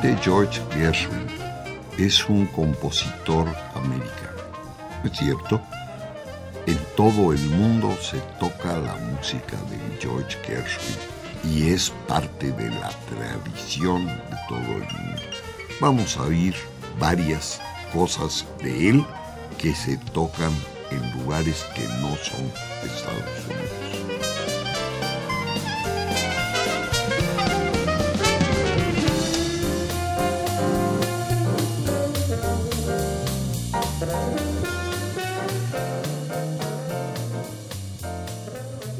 Gente George Gershwin es un compositor americano. ¿Es cierto? En todo el mundo se toca la música de George Gershwin y es parte de la tradición de todo el mundo. Vamos a oír varias cosas de él que se tocan en lugares que no son Estados Unidos.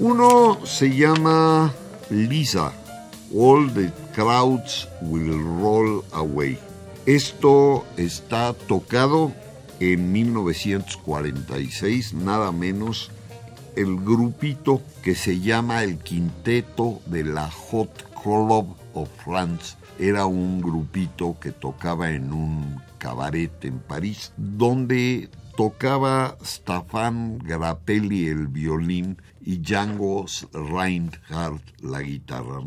Uno se llama Lisa, All the Crowds Will Roll Away. Esto está tocado en 1946, nada menos el grupito que se llama el Quinteto de la Hot Club of France. Era un grupito que tocaba en un cabaret en París, donde tocaba Staffan Grappelli el violín y Django Reinhardt la guitarra.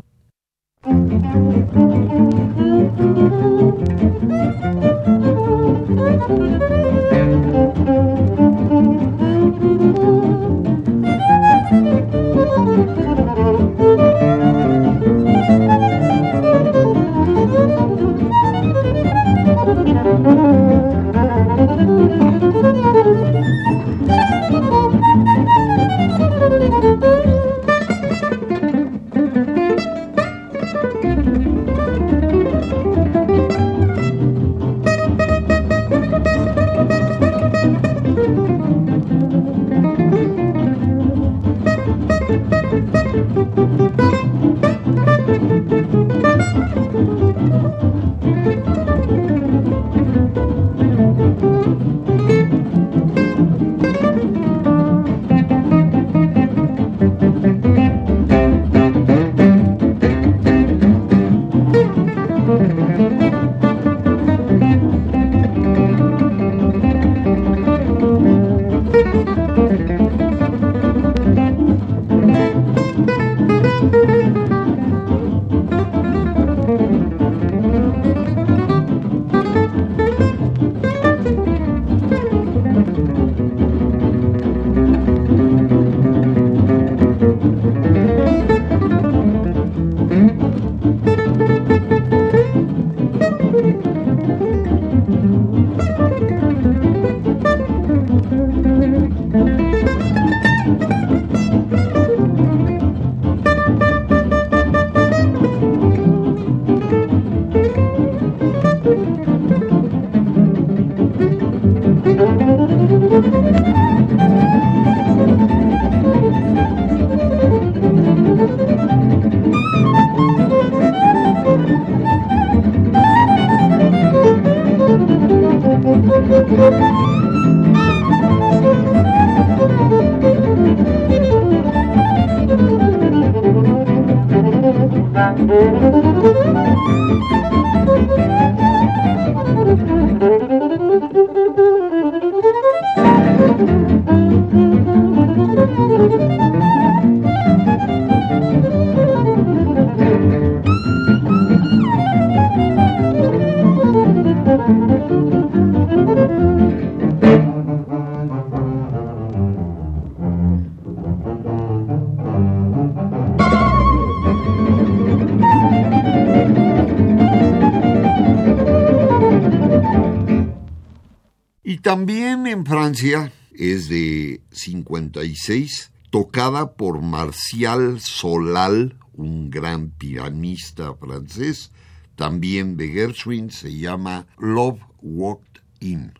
Es de 56, tocada por Martial Solal, un gran pianista francés, también de Gershwin, se llama Love Walked In.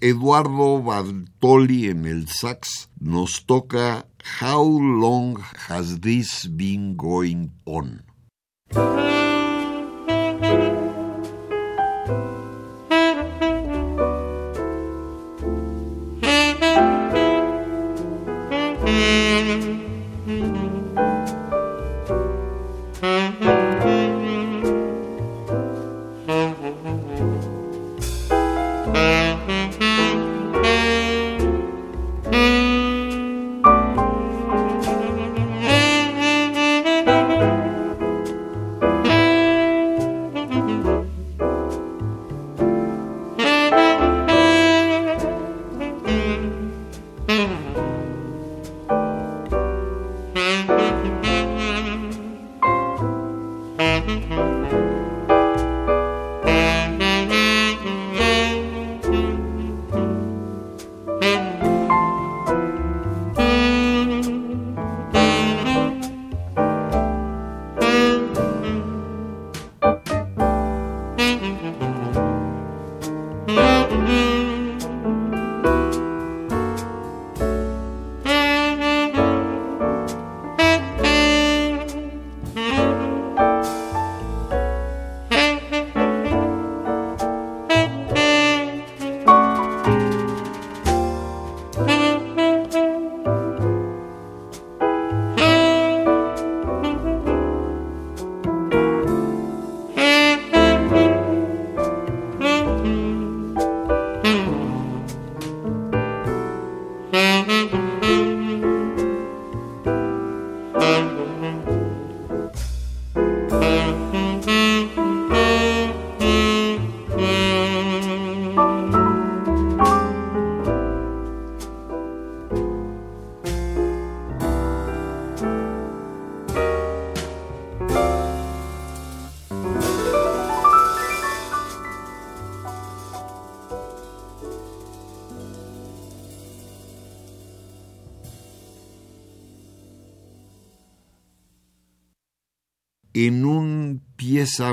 Eduardo Bartoli en el sax. Nos toca How Long Has This Been Going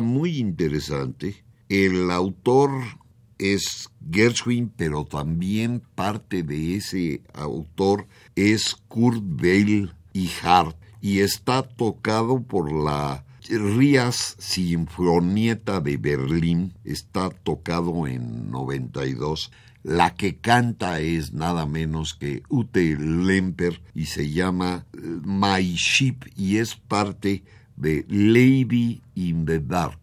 muy interesante. El autor es Gershwin, pero también parte de ese autor es Kurt Weill y Hart, y está tocado por la Rías Sinfonieta de Berlín, está tocado en 92. La que canta es nada menos que Ute Lemper y se llama eh, My Ship y es parte de Lady in the Dark.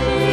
whisper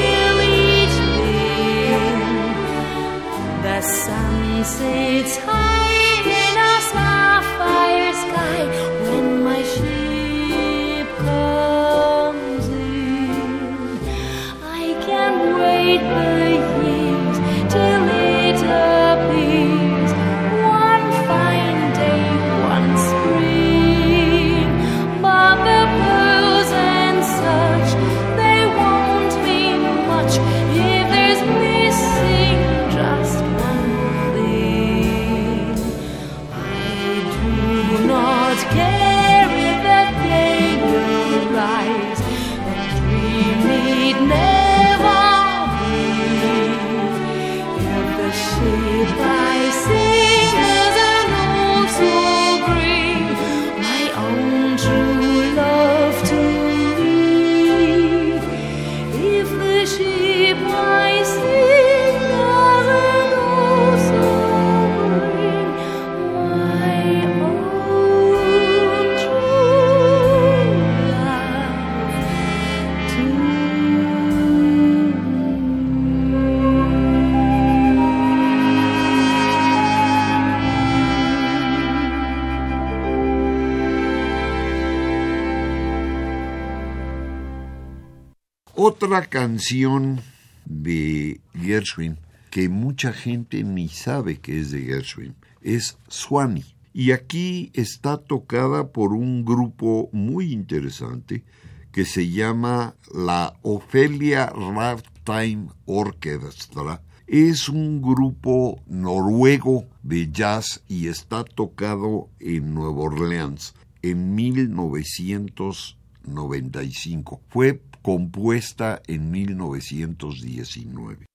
Canción de Gershwin que mucha gente ni sabe que es de Gershwin es Swanee. Y aquí está tocada por un grupo muy interesante que se llama la Ophelia Ragtime Orchestra. Es un grupo noruego de jazz y está tocado en Nueva Orleans en 1995. Fue compuesta en 1919.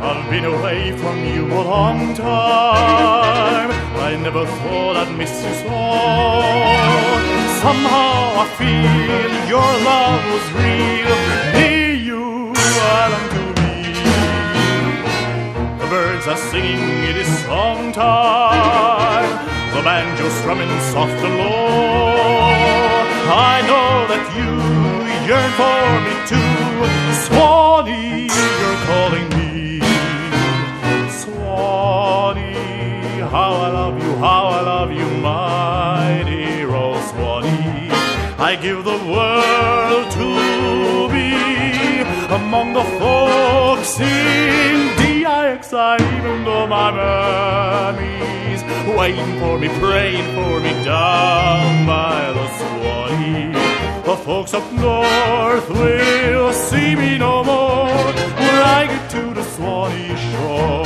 I've been away from you a long time. I never thought I'd miss you so. Somehow I feel your love was real. Near you, I long to. The birds are singing, it is song time the banjo strumming soft and low. I know that you yearn for me too. Swanee, you're calling me. Swanee, how I love you, how I love you, my dear old Swanee. I give the world to be among the folks in DIX. I even though my mammy's waiting for me, praying for me down by the Swanee. The folks up north will see me no more when I get to the Swanee shore.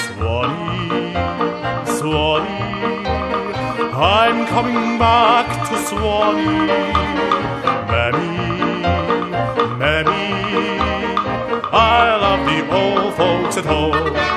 Swanee, Swanee, I'm coming back to Swanee. Mammy, Mammy, I love the old folks at home.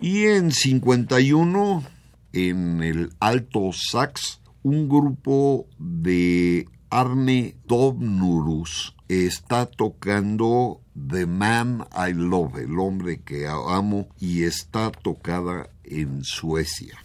Y en 51, en el alto sax, un grupo de Arne Dobnurus está tocando The Man I Love, el hombre que amo, y está tocada en Suecia.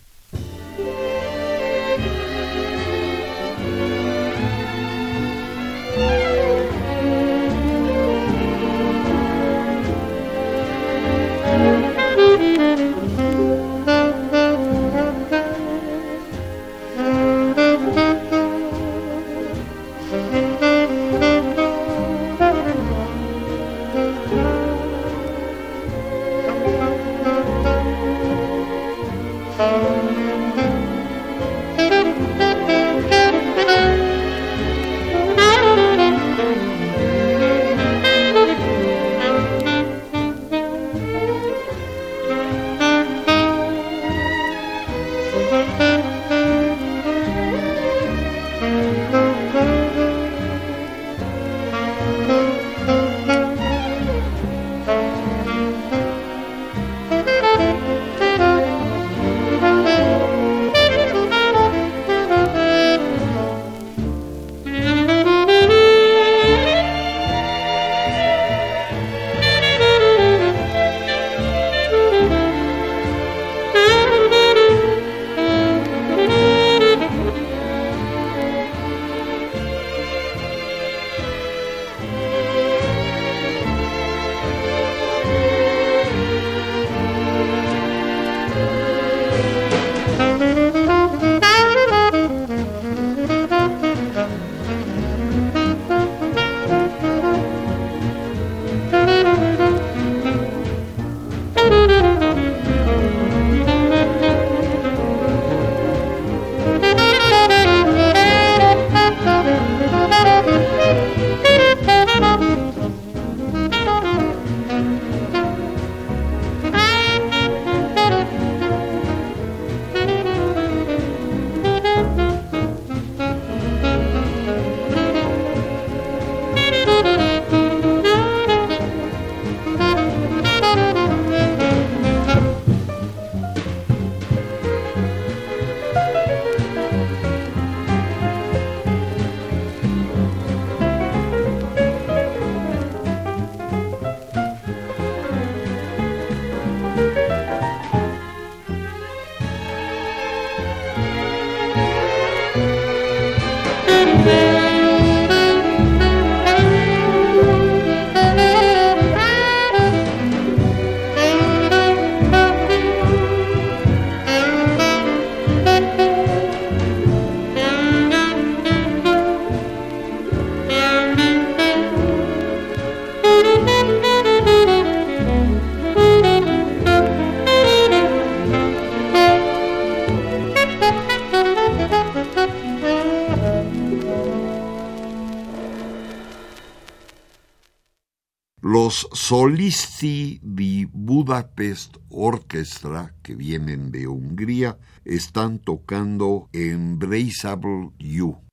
Solisti di Budapest Orchestra, que vienen de Hungría, están tocando Embraceable You.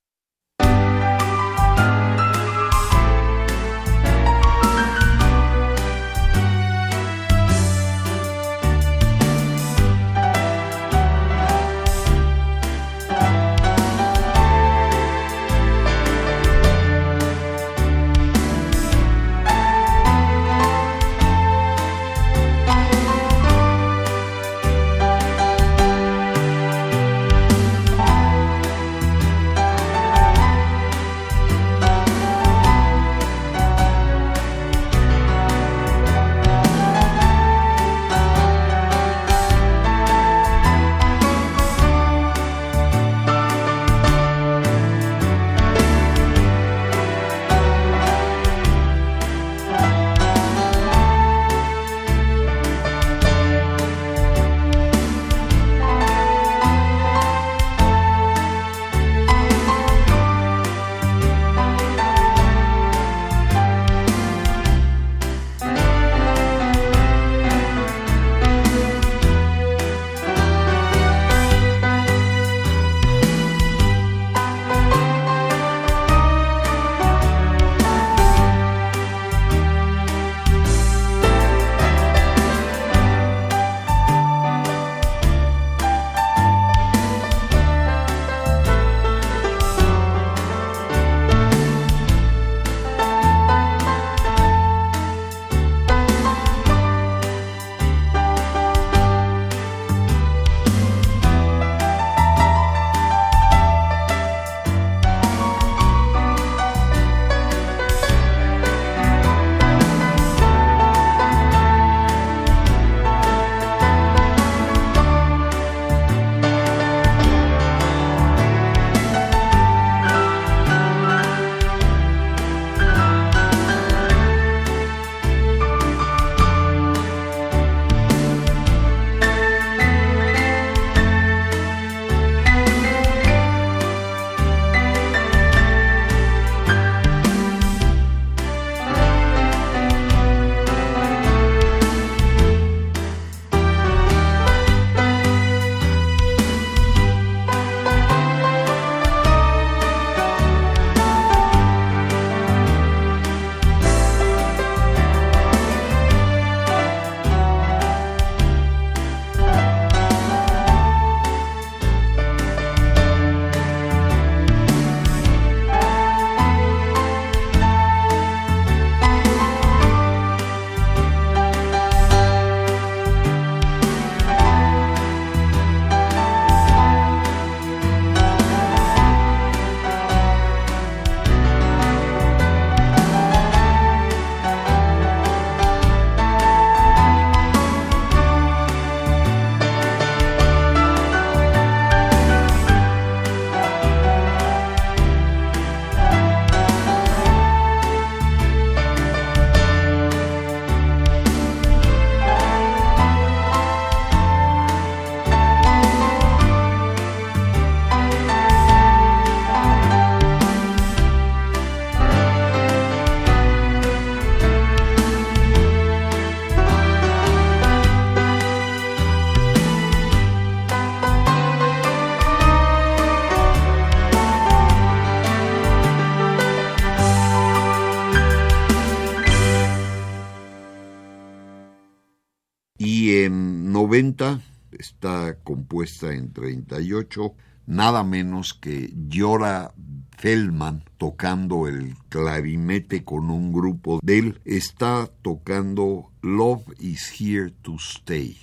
90 está compuesta en 38, nada menos que Llora Feldman tocando el clarinete con un grupo de él, está tocando Love is Here to Stay.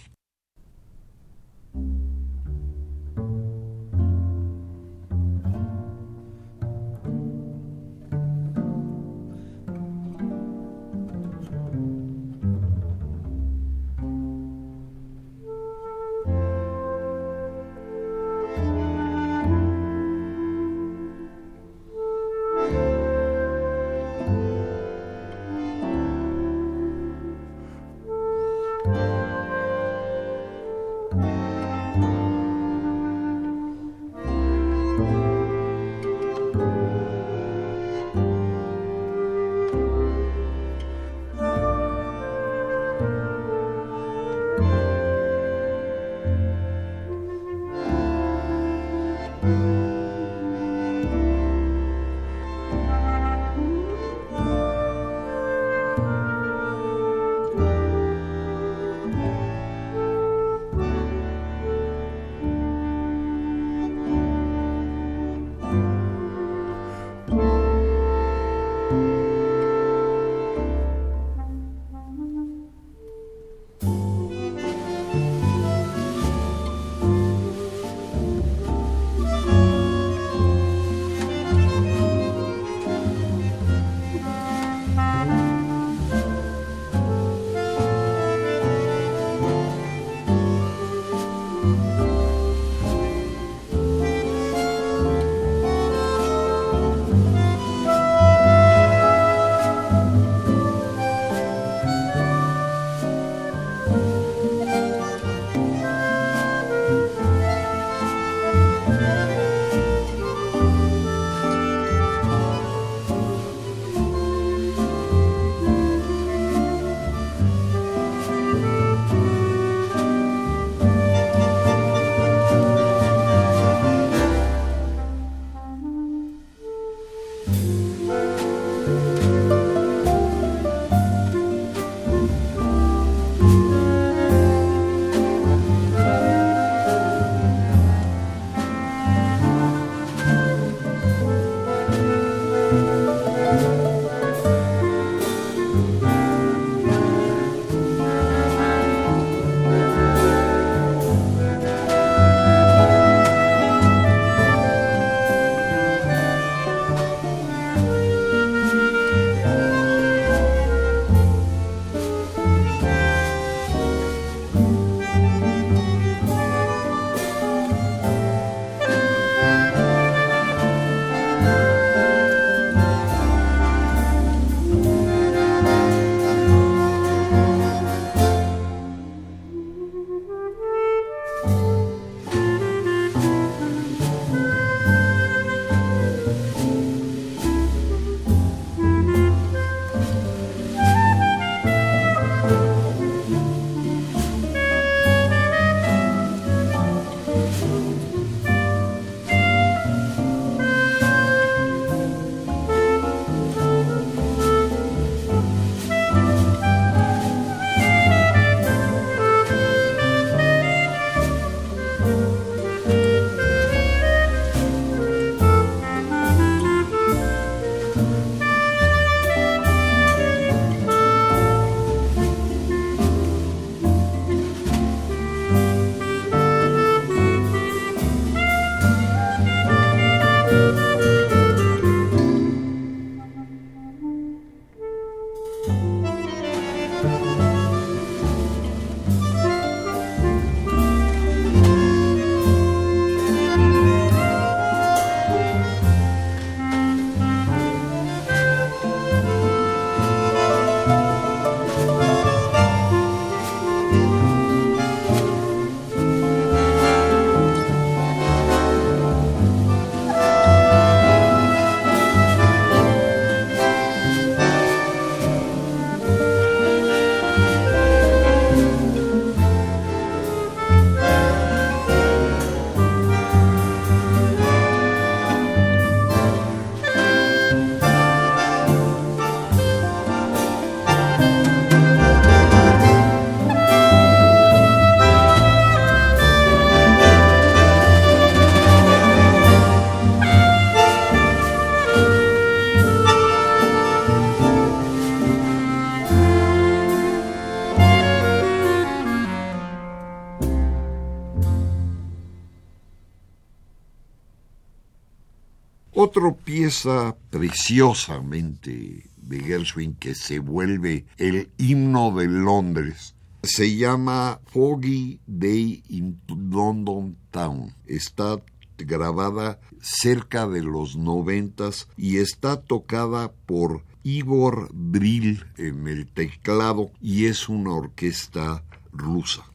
Otra pieza preciosamente de Gershwin que se vuelve el himno de Londres. Se llama Foggy Day in London Town. Está grabada cerca de los noventas y está tocada por Igor Brill en el teclado y es una orquesta rusa.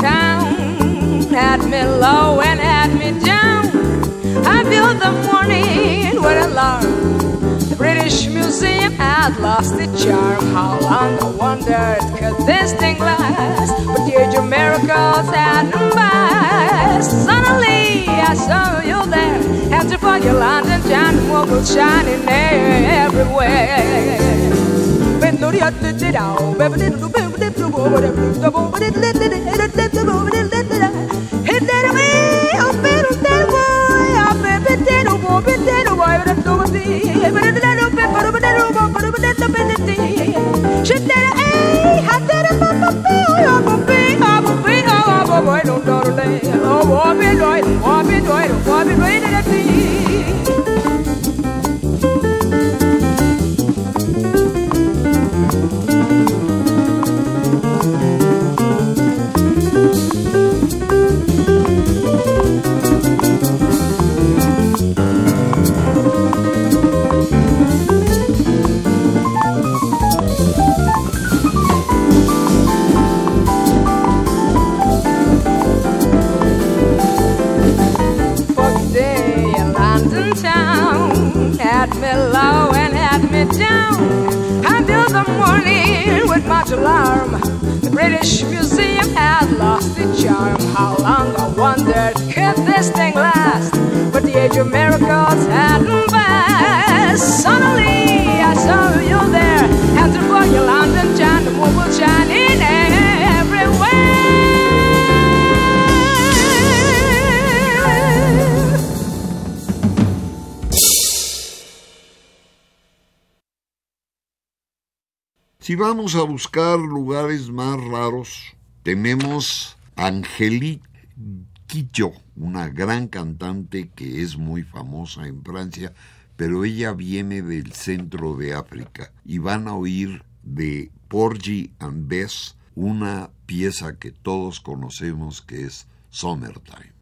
Town had me low and had me down. I feel the morning with alarm. The British Museum had lost its charm. How long I wondered could this thing last? But the age of miracles had passed. Suddenly I saw you there, and for your London town, moon was shining everywhere. Oh, I'll be doing, I'll be doing, I'll be doing it. How long I wondered could this thing last? But the age of miracles hadn't passed. Suddenly I saw you there, and for your London town, the moon was shining everywhere. Si vamos a buscar lugares más raros, tenemos Angélique Kidjo, una gran cantante que es muy famosa en Francia, pero ella viene del centro de África y van a oír de Porgy and Bess una pieza que todos conocemos que es Summertime.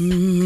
Mm-hmm.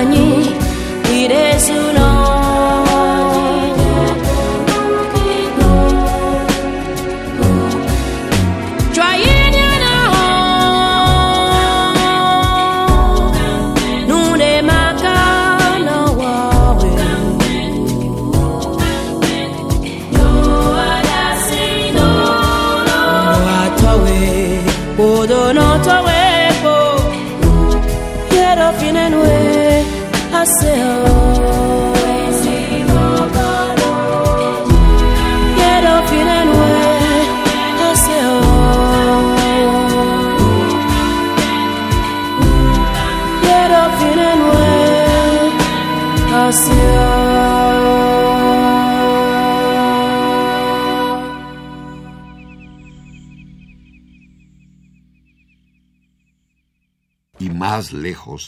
女。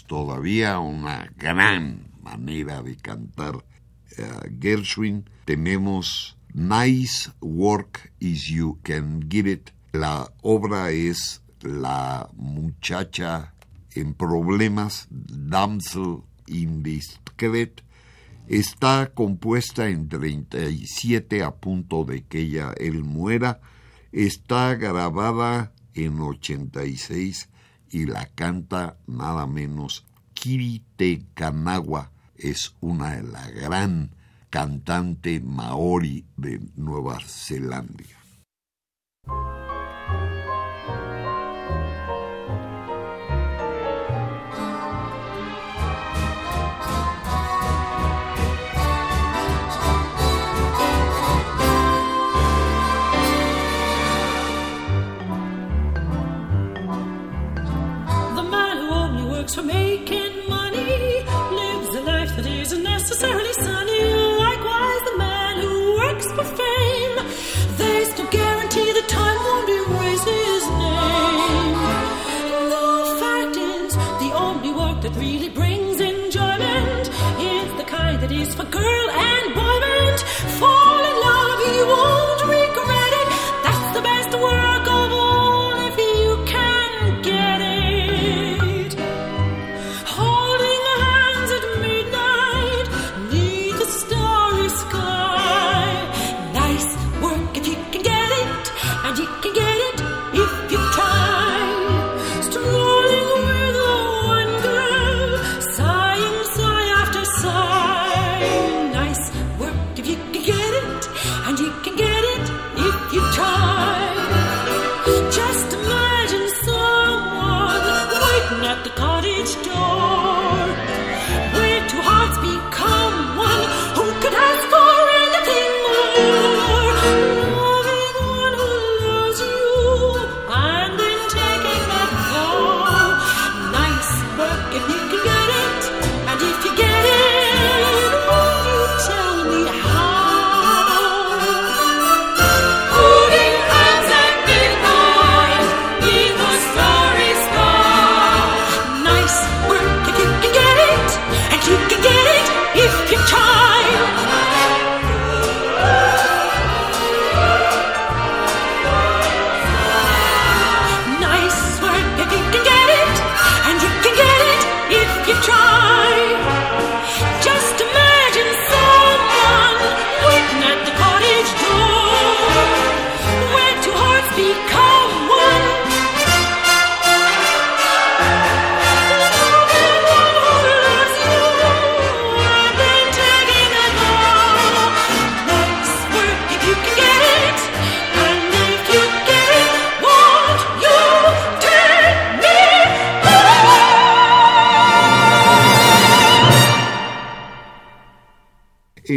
todavía una gran manera de cantar eh, Gershwin. Tenemos Nice Work Is You Can Give It. La obra es La muchacha en problemas, Damsel in Indiscret. Está compuesta en 37 a punto de que ella, él muera. Está grabada en 86 y la canta nada menos Kirite Kanawa, es una de la gran cantante maori de Nueva Zelanda.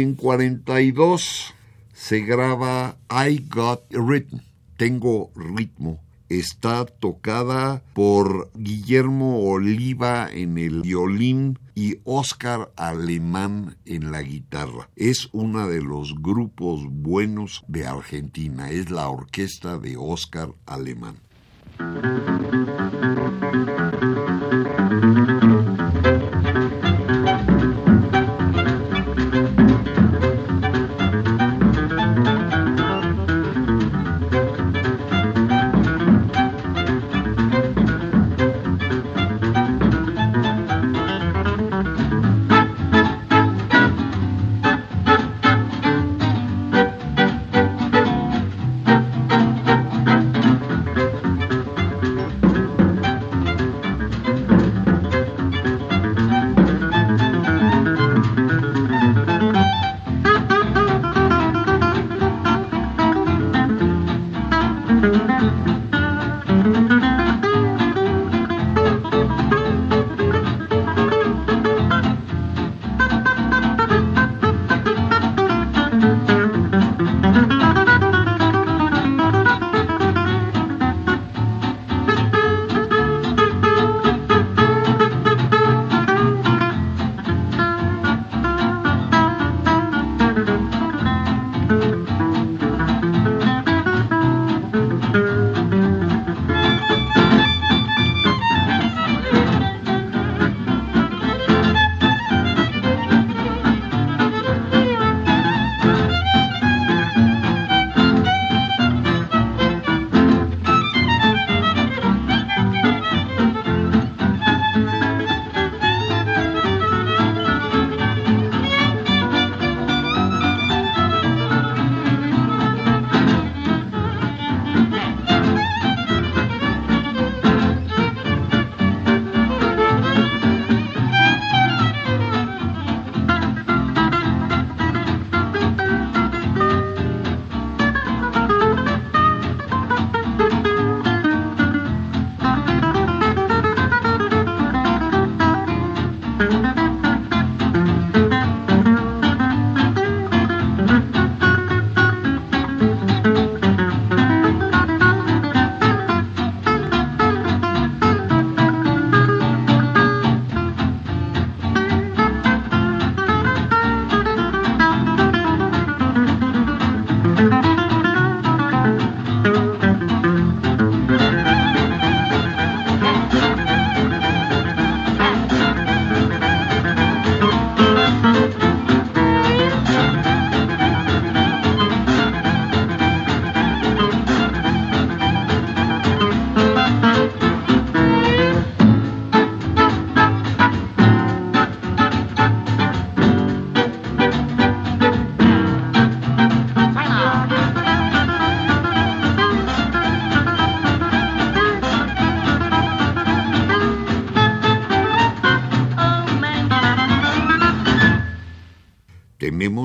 en 42 se graba I Got Rhythm, Tengo Ritmo. Está tocada por Guillermo Oliva en el violín y Oscar Alemán en la guitarra. Es uno de los grupos buenos de Argentina, es la orquesta de Oscar Alemán.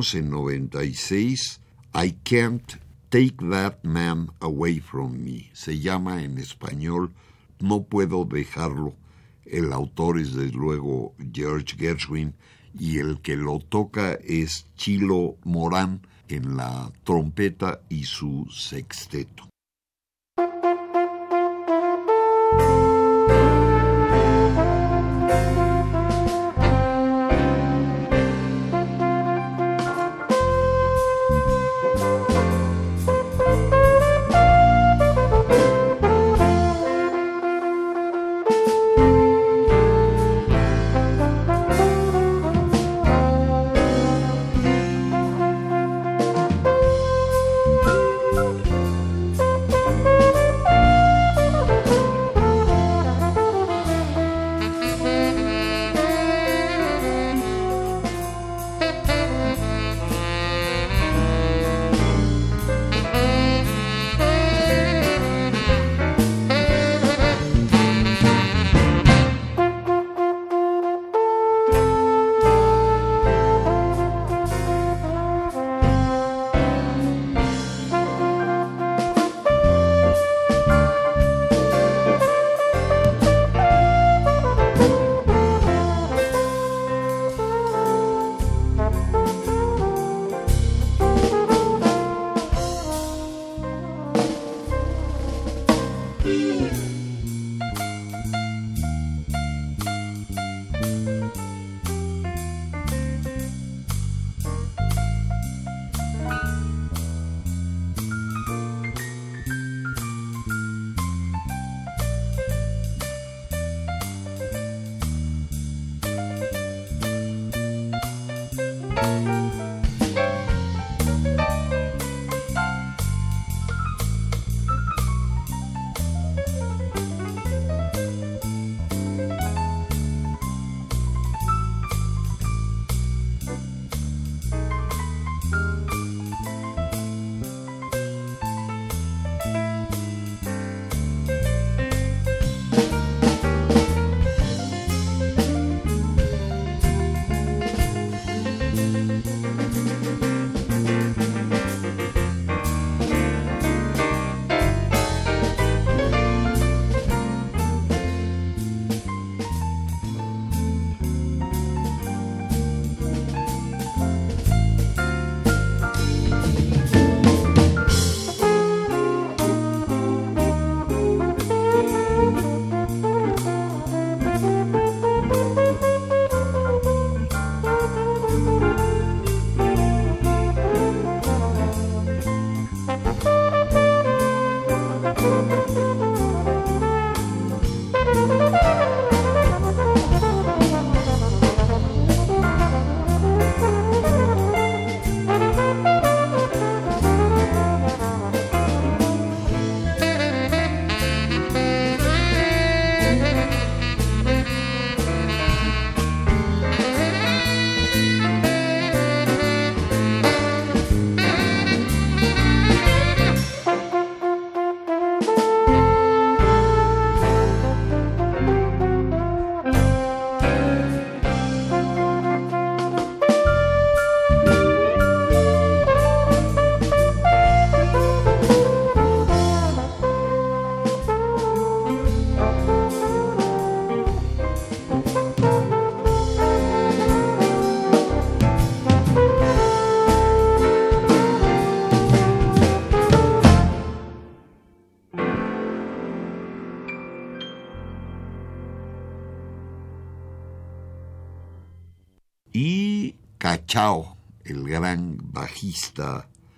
1196, I Can't Take That Man Away From Me. Se llama en español No Puedo Dejarlo. El autor es desde luego George Gershwin y el que lo toca es Chilo Morán en la trompeta y su sexteto.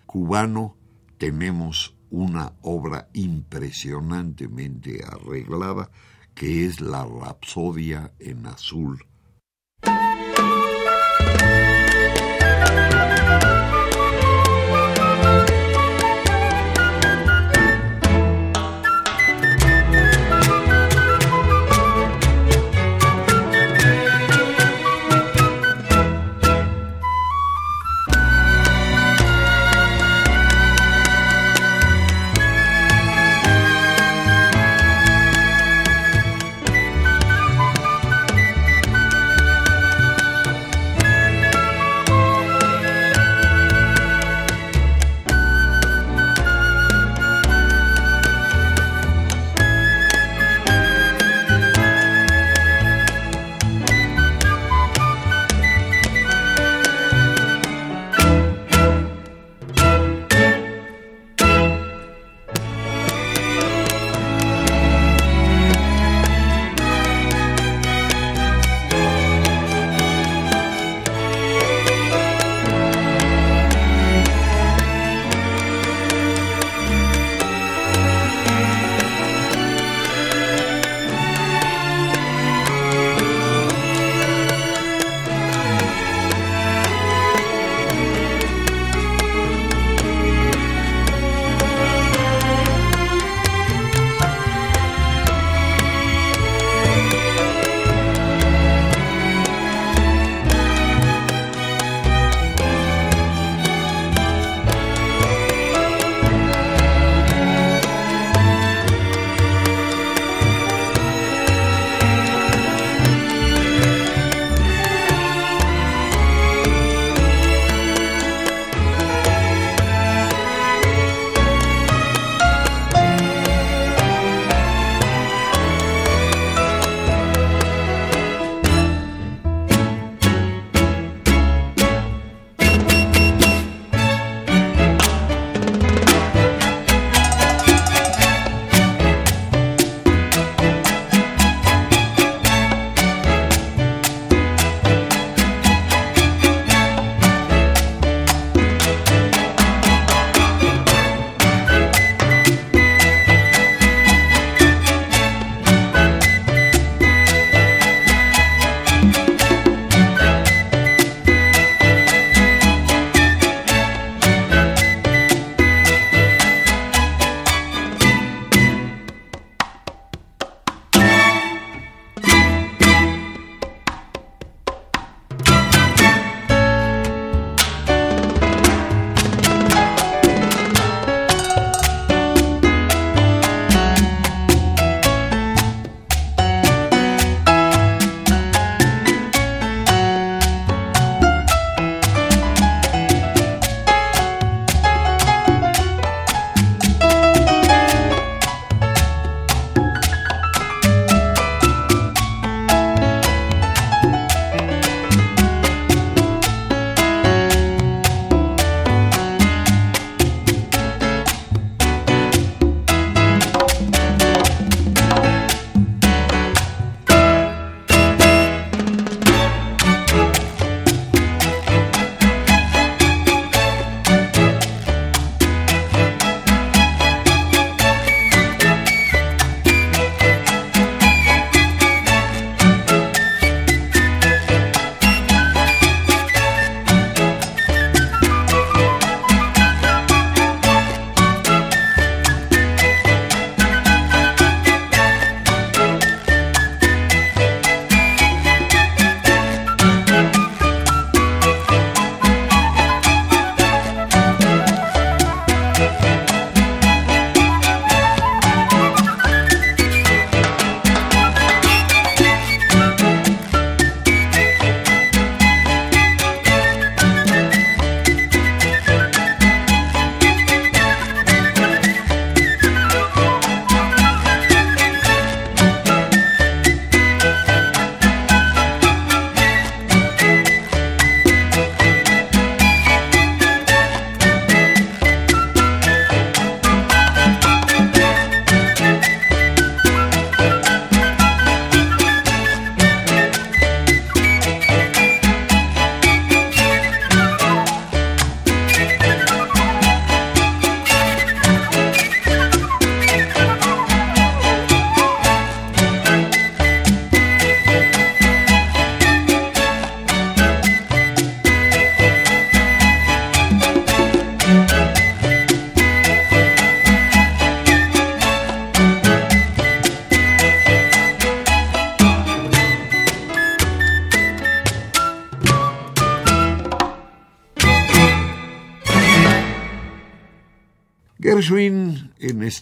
Cubano, tenemos una obra impresionantemente arreglada que es la Rapsodia en Azul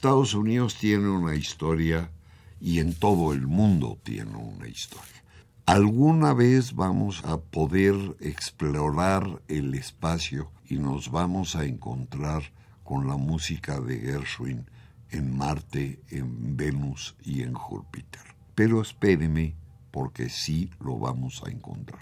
Estados Unidos tiene una historia y en todo el mundo tiene una historia. Alguna vez vamos a poder explorar el espacio y nos vamos a encontrar con la música de Gershwin en Marte, en Venus y en Júpiter. Pero espéreme porque sí lo vamos a encontrar.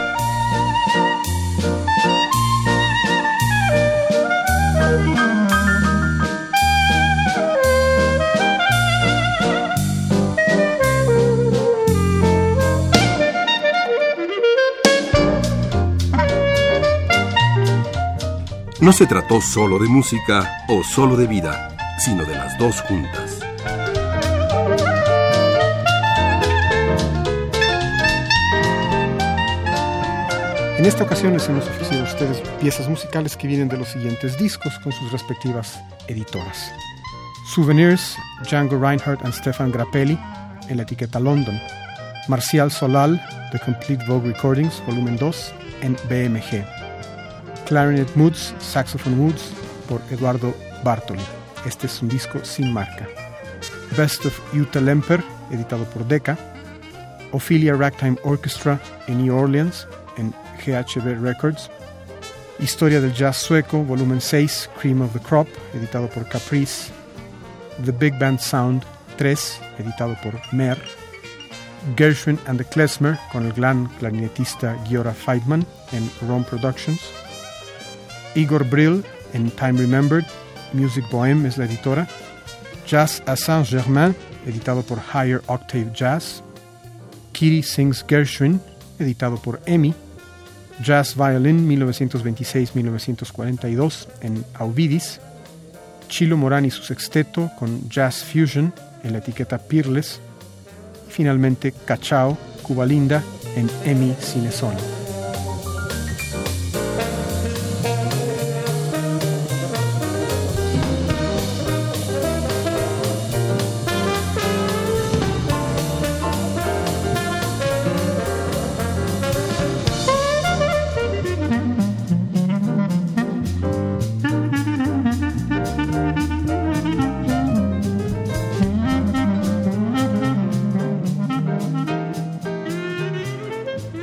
No se trató solo de música o solo de vida, sino de las dos juntas. En esta ocasión les hemos ofrecido a ustedes piezas musicales que vienen de los siguientes discos con sus respectivas editoras. Souvenirs, Django Reinhardt and Stefan Grappelli, en la etiqueta London. Marcial Solal, The Complete Vogue Recordings, volumen 2, en BMG. Clarinet Moods, Saxophone Woods, por Eduardo Bartoli. Este es un disco sin marca. Best of Utah Lemper, editado por Decca. Ophelia Ragtime Orchestra en New Orleans, en GHB Records. Historia del Jazz Sueco, volumen 6, Cream of the Crop, editado por Caprice. The Big Band Sound 3, editado por Mer. Gershwin and the Klezmer, con el gran clarinetista Giora Feidman en Rome Productions. Igor Brill en Time Remembered, Music Bohème es la editora. Jazz à Saint-Germain, editado por Higher Octave Jazz. Kitty Sings Gershwin, editado por EMI. Jazz Violin 1926-1942 en Auvidis. Chilo Morán y su sexteto con Jazz Fusion en la etiqueta Peerless. Finalmente Cachao, Cuba Linda en EMI Cinesolo.